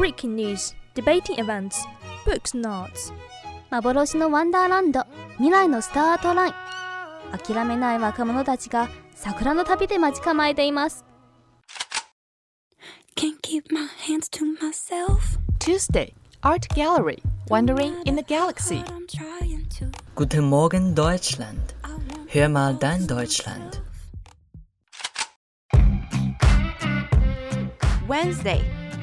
Breaking news, debating events, books notes. 幻のワンダーランド未来のスタートライン諦めない若者たちが桜の旅で待ち構えています Can't keep my hands to myself. Tuesday, Art Gallery, Wandering in the Galaxy. Guten Morgen Deutschland. Hör mal dein Deutschland. Wednesday,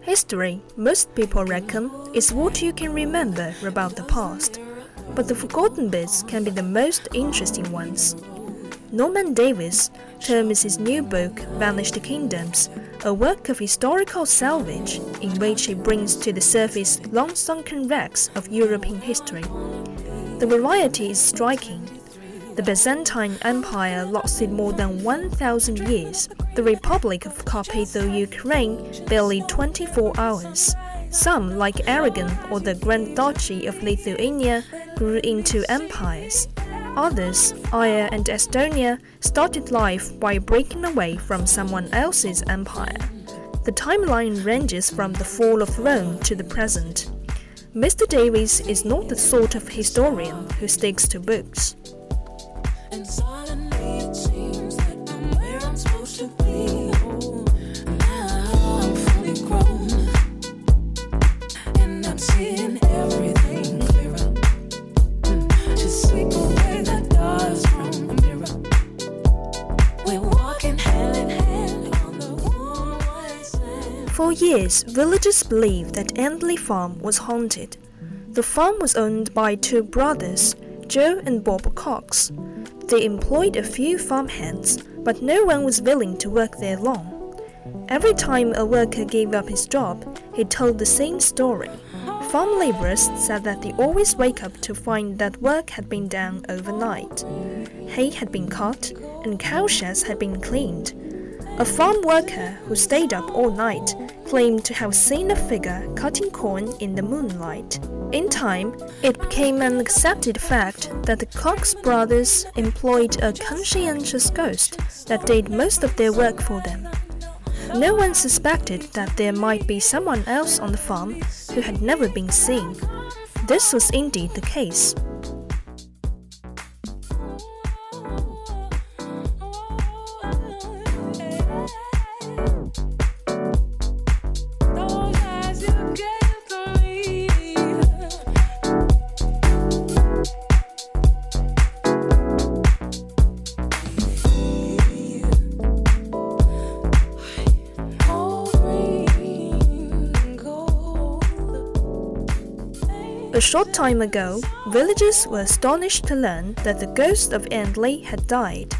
History, most people reckon, is what you can remember about the past. But the forgotten bits can be the most interesting ones. Norman Davies terms his new book, Vanished Kingdoms, a work of historical salvage in which he brings to the surface long sunken wrecks of European history. The variety is striking. The Byzantine Empire lasted more than 1,000 years. The Republic of Carpatho Ukraine barely 24 hours. Some, like Aragon or the Grand Duchy of Lithuania, grew into empires. Others, Aya and Estonia, started life by breaking away from someone else's empire. The timeline ranges from the fall of Rome to the present. Mr. Davies is not the sort of historian who sticks to books. For years, villagers believed that Endley Farm was haunted. The farm was owned by two brothers, Joe and Bob Cox. They employed a few farmhands, but no one was willing to work there long. Every time a worker gave up his job, he told the same story. Farm laborers said that they always wake up to find that work had been done overnight. Hay had been cut, and cowsheds had been cleaned. A farm worker who stayed up all night claimed to have seen a figure cutting corn in the moonlight. In time, it became an accepted fact that the Cox brothers employed a conscientious ghost that did most of their work for them. No one suspected that there might be someone else on the farm who had never been seen. This was indeed the case. A short time ago, villagers were astonished to learn that the ghost of Endley had died.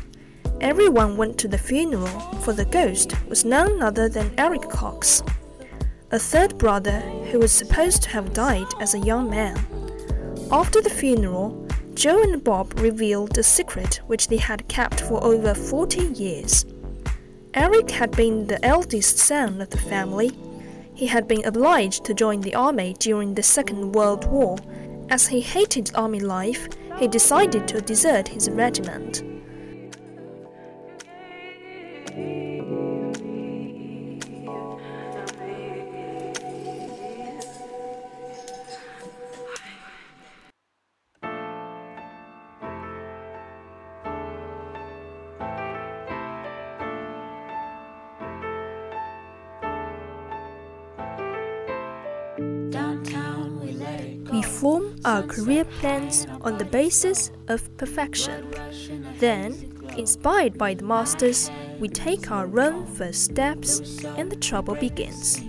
Everyone went to the funeral, for the ghost was none other than Eric Cox, a third brother who was supposed to have died as a young man. After the funeral, Joe and Bob revealed a secret which they had kept for over 40 years. Eric had been the eldest son of the family he had been obliged to join the army during the Second World War. As he hated army life, he decided to desert his regiment. Our career plans on the basis of perfection. Then, inspired by the masters, we take our own first steps and the trouble begins.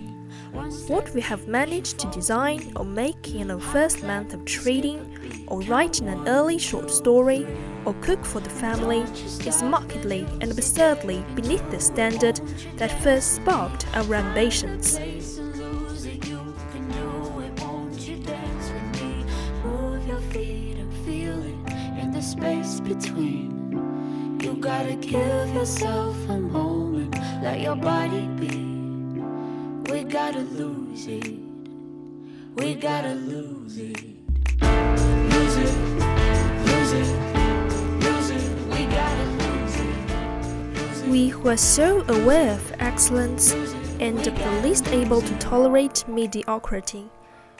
What we have managed to design or make in our first month of trading, or writing an early short story, or cook for the family, is markedly and absurdly beneath the standard that first sparked our ambitions. Between. You gotta give yourself a moment, let your body be. We gotta lose it. We gotta lose it. Lose it, lose it, lose it. We gotta lose it. We who are so aware of excellence and the least able to tolerate mediocrity,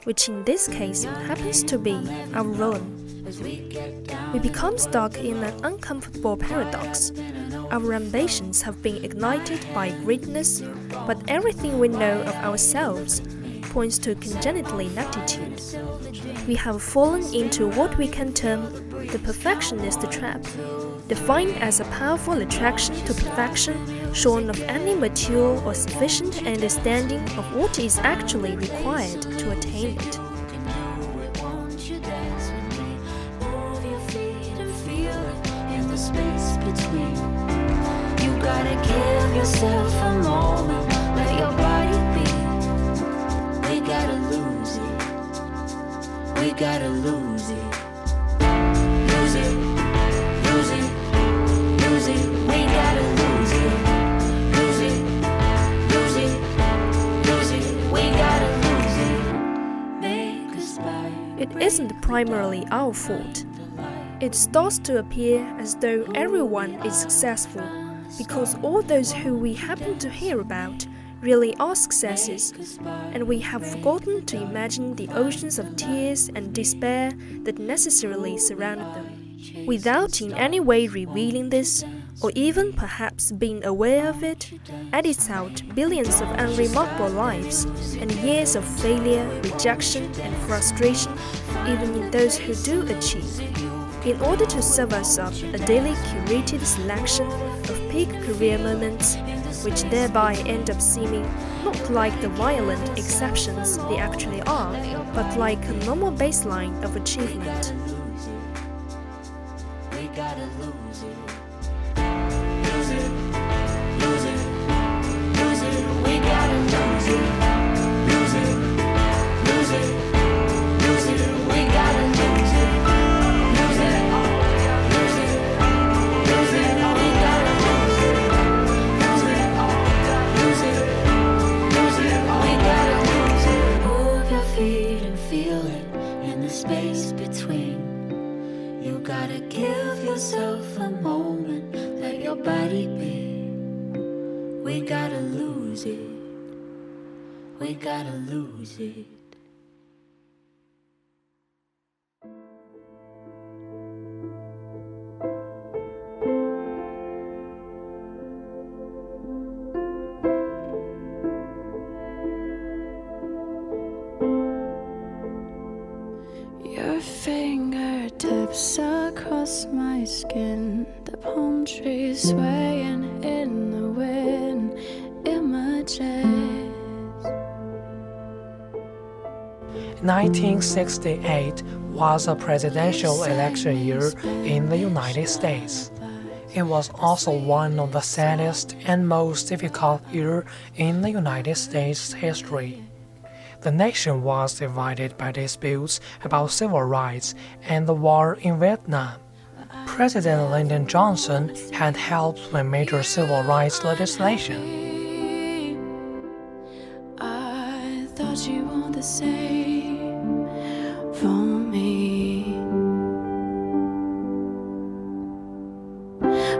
which in this case happens to be our own. We become stuck in an uncomfortable paradox. Our ambitions have been ignited by greatness, but everything we know of ourselves points to congenital inaptitude. We have fallen into what we can term the perfectionist trap, defined as a powerful attraction to perfection shorn of any mature or sufficient understanding of what is actually required to attain it. Gotta give yourself a moment, let your body be. We gotta lose it. We gotta lose it. It isn't primarily our fault. It starts to appear as though everyone is successful because all those who we happen to hear about really are successes, and we have forgotten to imagine the oceans of tears and despair that necessarily surround them. Without in any way revealing this, or even perhaps being aware of it, edits out billions of unremarkable lives and years of failure, rejection, and frustration, even in those who do achieve in order to serve us up a daily curated selection peak career moments, which thereby end up seeming not like the violent exceptions they actually are, but like a normal baseline of achievement. We gotta lose it. Your fingertips across my skin, the palm trees swaying in the wind, images. 1968 was a presidential election year in the United States. It was also one of the saddest and most difficult year in the United States history. The nation was divided by disputes about civil rights and the war in Vietnam. President Lyndon Johnson had helped with major civil rights legislation.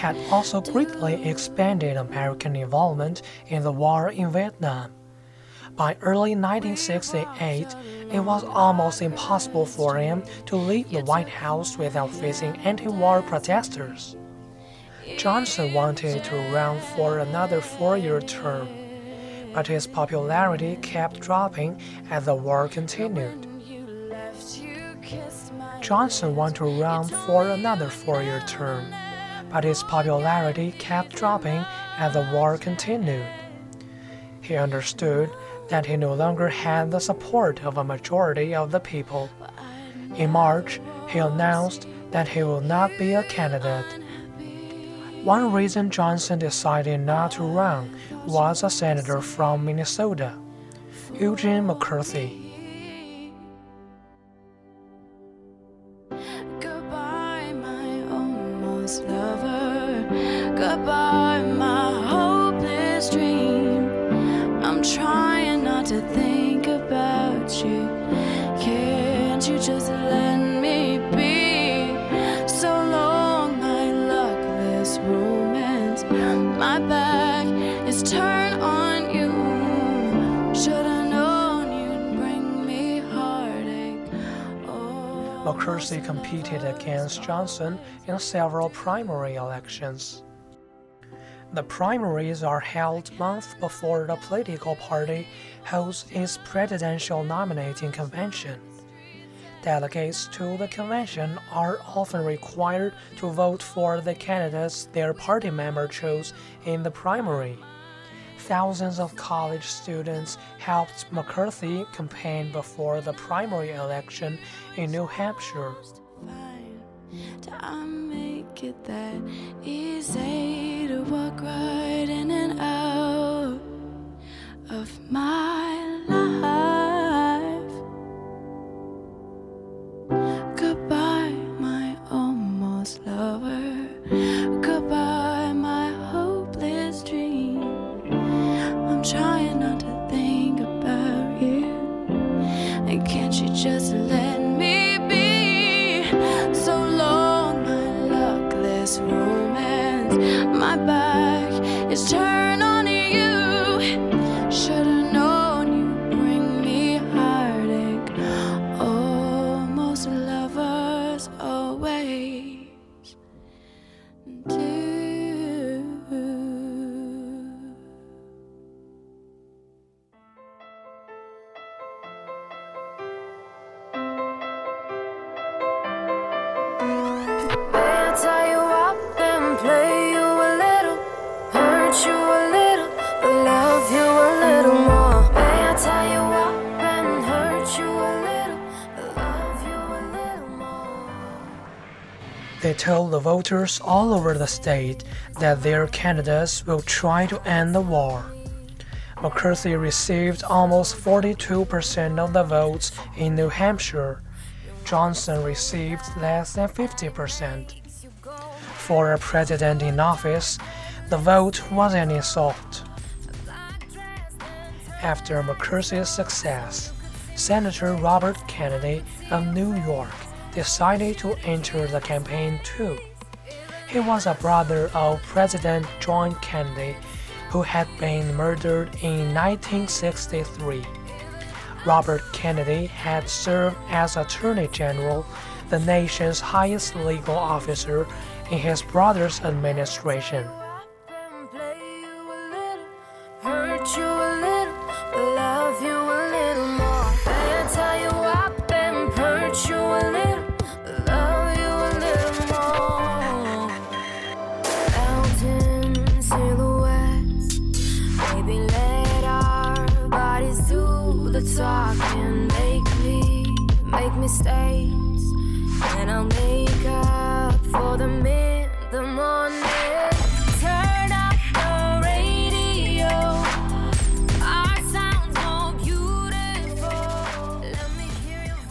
had also greatly expanded American involvement in the war in Vietnam. By early 1968, it was almost impossible for him to leave the White House without facing anti war protesters. Johnson wanted to run for another four year term, but his popularity kept dropping as the war continued. Johnson wanted to run for another four year term, but his popularity kept dropping as the war continued. He understood that he no longer had the support of a majority of the people. In March, he announced that he will not be a candidate. One reason Johnson decided not to run was a senator from Minnesota, Eugene McCarthy. McCarthy competed against Johnson in several primary elections. The primaries are held months before the political party holds its presidential nominating convention. Delegates to the convention are often required to vote for the candidates their party member chose in the primary. Thousands of college students helped McCarthy campaign before the primary election in New Hampshire. Right in and out of my They told the voters all over the state that their candidates will try to end the war. McCarthy received almost 42% of the votes in New Hampshire. Johnson received less than 50%. For a president in office, the vote was an insult. After McCarthy's success, Senator Robert Kennedy of New York decided to enter the campaign too. He was a brother of President John Kennedy, who had been murdered in 1963. Robert Kennedy had served as Attorney General, the nation's highest legal officer, in his brother's administration.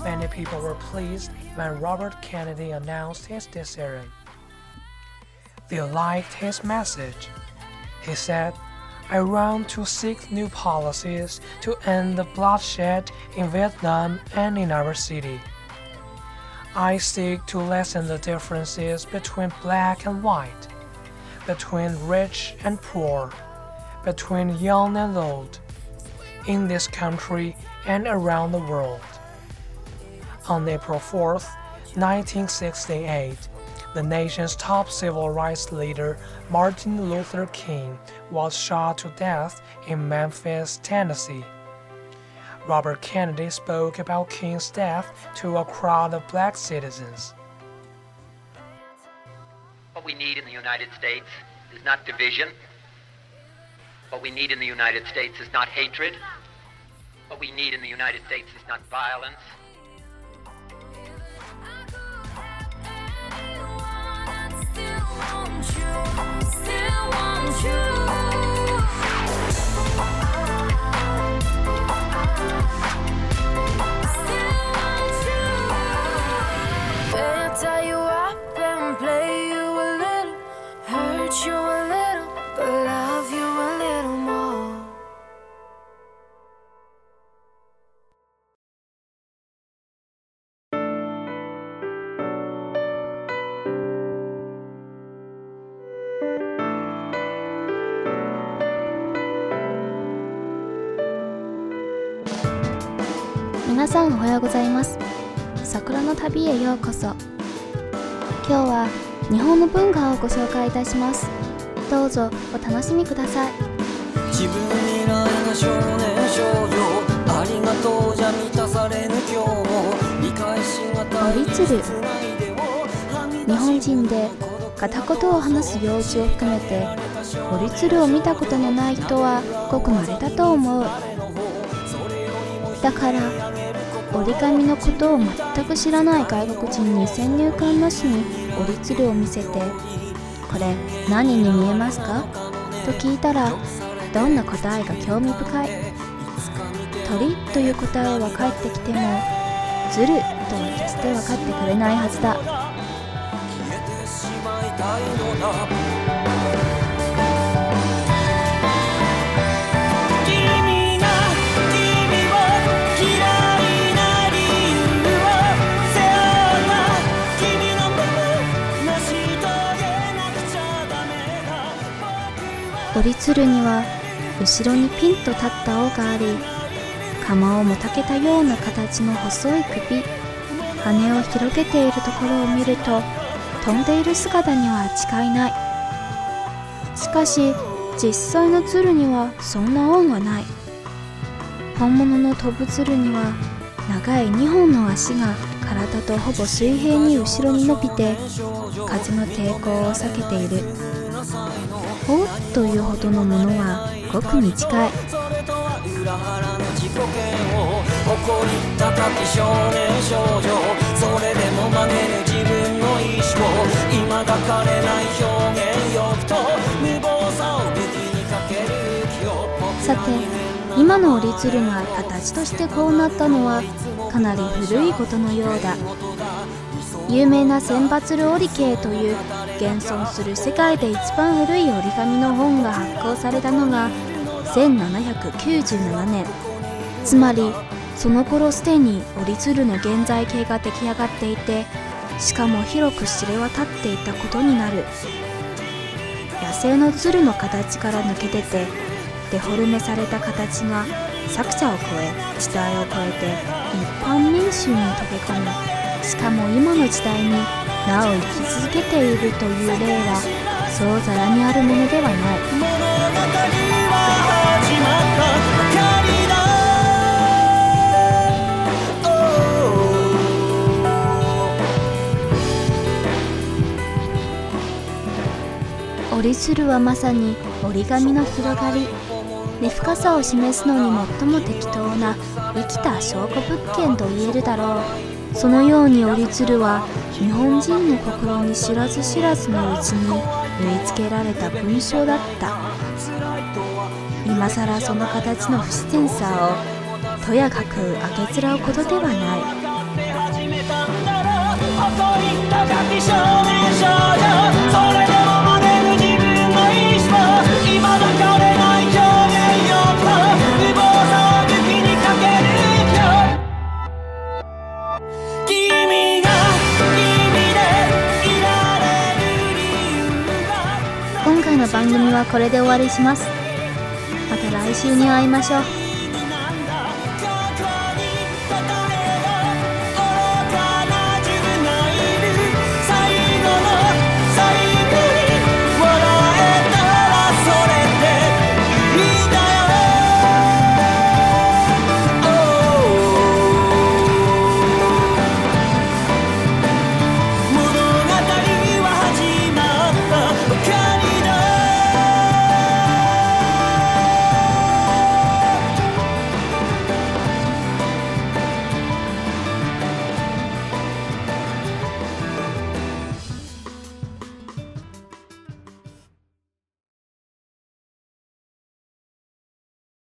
Many people were pleased when Robert Kennedy announced his decision. They liked his message. He said, I run to seek new policies to end the bloodshed in Vietnam and in our city. I seek to lessen the differences between black and white, between rich and poor, between young and old, in this country and around the world. On April 4, 1968, the nation's top civil rights leader, Martin Luther King, was shot to death in Memphis, Tennessee. Robert Kennedy spoke about King's death to a crowd of black citizens. What we need in the United States is not division. What we need in the United States is not hatred. What we need in the United States is not violence. 旅へようこそ。今日は日本の文化をご紹介いたします。どうぞお楽しみください。自分未来の少年少女。ありがとうじゃ満たされぬ今日も。理解しがたい日本人で片言を話す用事を含めて折り鶴を見たことのない人はごく稀だと思う。だから折り紙のことを全く知らない外国人に先入観なしに折り鶴を見せて「これ何に見えますか?」と聞いたらどんな答えが興味深い？鳥という答えは返ってきても鶴とは決して分かってくれないはずだしまいたいのだ折り鶴には後ろにピンと立った尾があり釜をもたけたような形の細い首羽を広げているところを見ると飛んでいる姿には違いない。しかし実際の鶴にはそんな恩はない。本物の飛ぶ鶴には長い2本の足が体とほぼ水平に後ろに伸びて風の抵抗を避けている。ほうというほどのものはごく短い。裏腹の自己嫌悪誇り高き少年少女それでも曲げる自分の意志を未だ枯れないさて今の折り鶴が形としてこうなったのはかなり古いことのようだ。有名な千羽鶴折形という現存する世界で一番古い折り紙の本が発行されたのが1797年。つまりその頃すでに折り鶴の現在形が出来上がっていてしかも広く知れ渡っていたことになる。野生の鶴の形から抜け出てデフォルメされた形が作者を超え時代を超えて一般民衆に溶け込みしかも今の時代になお生き続けているという例はそうざらにあるものではない。折り鶴はまさに折り紙の広がり。根深さを示すのに最も適当な生きた証拠物件と言えるだろう。そのように折り鶴は日本人の心に知らず知らずのうちに縫い付けられた文章だった。今更その形の不自然さをとやかくあげつらうことではない。誇り高き少年少女番組はこれで終わりします。また来週に会いましょう。